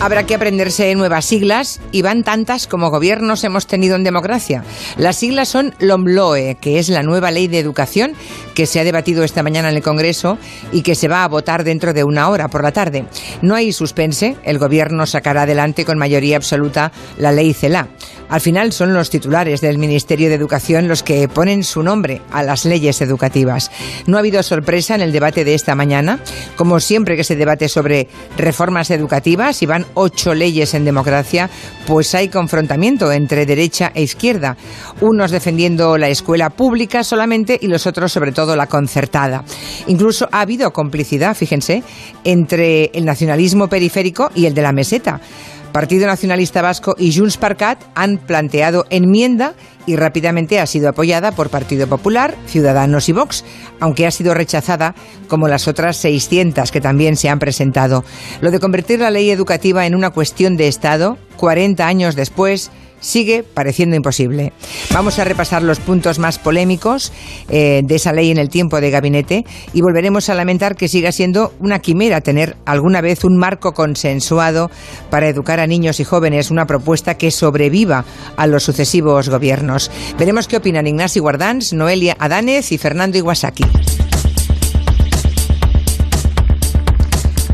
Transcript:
Habrá que aprenderse nuevas siglas y van tantas como gobiernos hemos tenido en democracia. Las siglas son LOMLOE, que es la nueva ley de educación que se ha debatido esta mañana en el Congreso y que se va a votar dentro de una hora por la tarde. No hay suspense, el gobierno sacará adelante con mayoría absoluta la ley CELA. Al final son los titulares del Ministerio de Educación los que ponen su nombre a las leyes educativas. No ha habido sorpresa en el debate de esta mañana. Como siempre que se debate sobre reformas educativas y van ocho leyes en democracia, pues hay confrontamiento entre derecha e izquierda. Unos defendiendo la escuela pública solamente y los otros sobre todo la concertada. Incluso ha habido complicidad, fíjense, entre el nacionalismo periférico y el de la meseta. Partido Nacionalista Vasco y Junts per Cat han planteado enmienda y rápidamente ha sido apoyada por Partido Popular, Ciudadanos y Vox, aunque ha sido rechazada como las otras 600 que también se han presentado. Lo de convertir la ley educativa en una cuestión de Estado, 40 años después, sigue pareciendo imposible. Vamos a repasar los puntos más polémicos eh, de esa ley en el tiempo de gabinete y volveremos a lamentar que siga siendo una quimera tener alguna vez un marco consensuado para educar a niños y jóvenes, una propuesta que sobreviva a los sucesivos gobiernos. Veremos qué opinan Ignacio Guardans, Noelia Adánez y Fernando Iwasaki.